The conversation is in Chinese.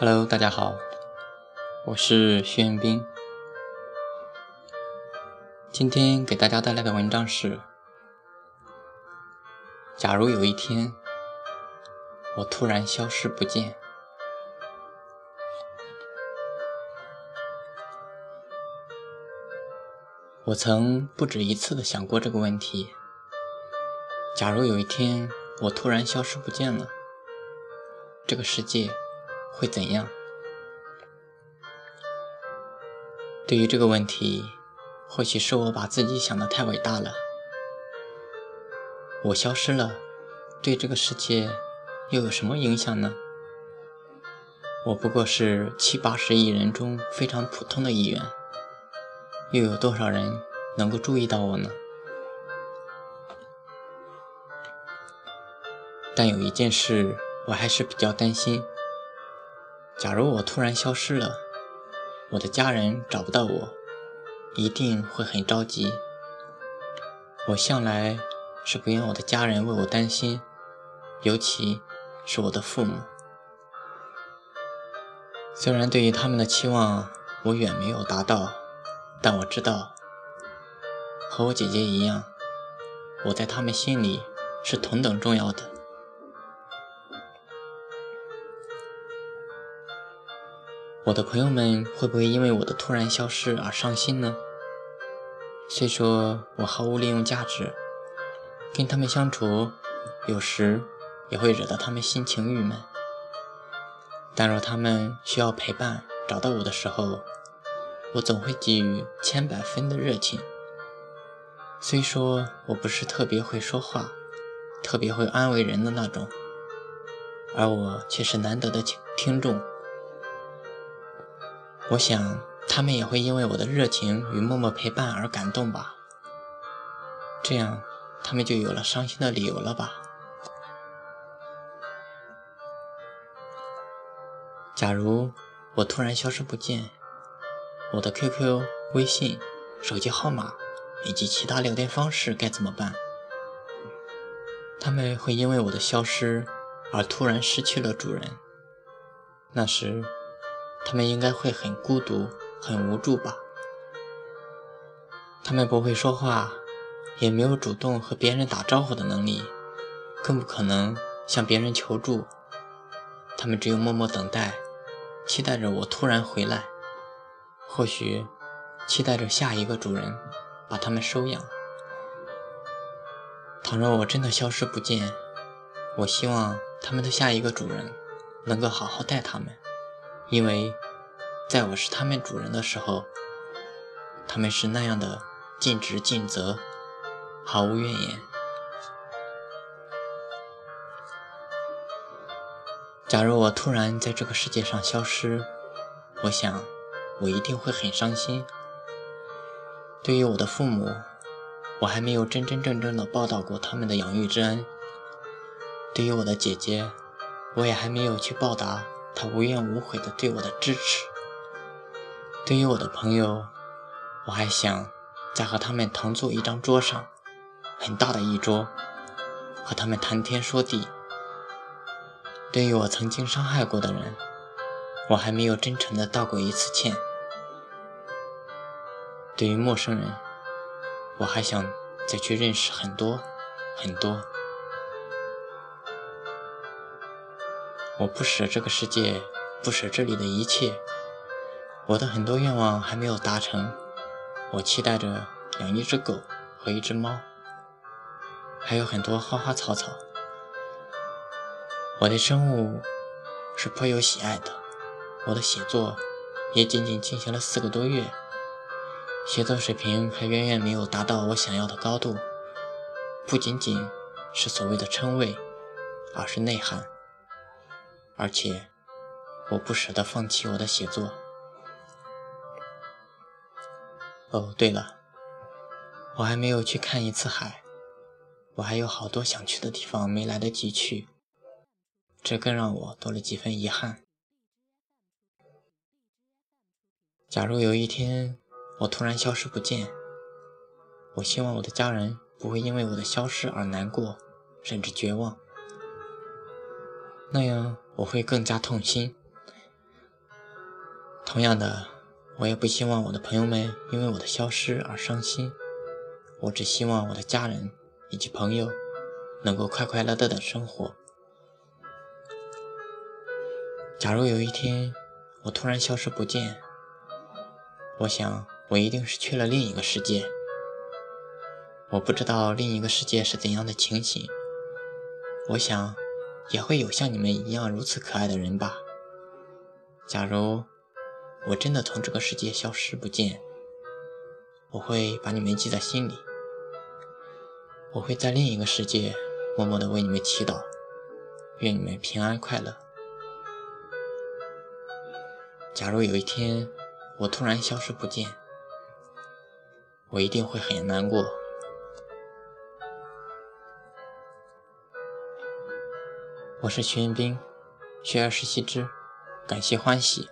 Hello，大家好，我是徐彦斌。今天给大家带来的文章是：假如有一天我突然消失不见，我曾不止一次的想过这个问题。假如有一天我突然消失不见了，这个世界。会怎样？对于这个问题，或许是我把自己想的太伟大了。我消失了，对这个世界又有什么影响呢？我不过是七八十亿人中非常普通的一员，又有多少人能够注意到我呢？但有一件事，我还是比较担心。假如我突然消失了，我的家人找不到我，一定会很着急。我向来是不愿我的家人为我担心，尤其是我的父母。虽然对于他们的期望我远没有达到，但我知道，和我姐姐一样，我在他们心里是同等重要的。我的朋友们会不会因为我的突然消失而伤心呢？虽说我毫无利用价值，跟他们相处有时也会惹得他们心情郁闷，但若他们需要陪伴找到我的时候，我总会给予千百分的热情。虽说我不是特别会说话、特别会安慰人的那种，而我却是难得的听听众。我想，他们也会因为我的热情与默默陪伴而感动吧。这样，他们就有了伤心的理由了吧？假如我突然消失不见，我的 QQ、微信、手机号码以及其他聊天方式该怎么办？他们会因为我的消失而突然失去了主人。那时。他们应该会很孤独、很无助吧？他们不会说话，也没有主动和别人打招呼的能力，更不可能向别人求助。他们只有默默等待，期待着我突然回来，或许期待着下一个主人把他们收养。倘若我真的消失不见，我希望他们的下一个主人能够好好待他们。因为，在我是他们主人的时候，他们是那样的尽职尽责，毫无怨言。假如我突然在这个世界上消失，我想我一定会很伤心。对于我的父母，我还没有真真正正的报答过他们的养育之恩；对于我的姐姐，我也还没有去报答。他无怨无悔的对我的支持。对于我的朋友，我还想再和他们同坐一张桌上，很大的一桌，和他们谈天说地。对于我曾经伤害过的人，我还没有真诚的道过一次歉。对于陌生人，我还想再去认识很多很多。我不舍这个世界，不舍这里的一切。我的很多愿望还没有达成。我期待着养一只狗和一只猫，还有很多花花草草。我对生物是颇有喜爱的。我的写作也仅仅进行了四个多月，写作水平还远远没有达到我想要的高度。不仅仅是所谓的称谓，而是内涵。而且，我不舍得放弃我的写作。哦，对了，我还没有去看一次海，我还有好多想去的地方没来得及去，这更让我多了几分遗憾。假如有一天我突然消失不见，我希望我的家人不会因为我的消失而难过，甚至绝望。那样我会更加痛心，同样的，我也不希望我的朋友们因为我的消失而伤心。我只希望我的家人以及朋友能够快快乐乐的生活。假如有一天我突然消失不见，我想我一定是去了另一个世界。我不知道另一个世界是怎样的情形。我想也会有像你们一样如此可爱的人吧。假如我真的从这个世界消失不见，我会把你们记在心里。我会在另一个世界默默的为你们祈祷，愿你们平安快乐。假如有一天我突然消失不见，我一定会很难过。我是徐彦斌，学而时习之。感谢欢喜。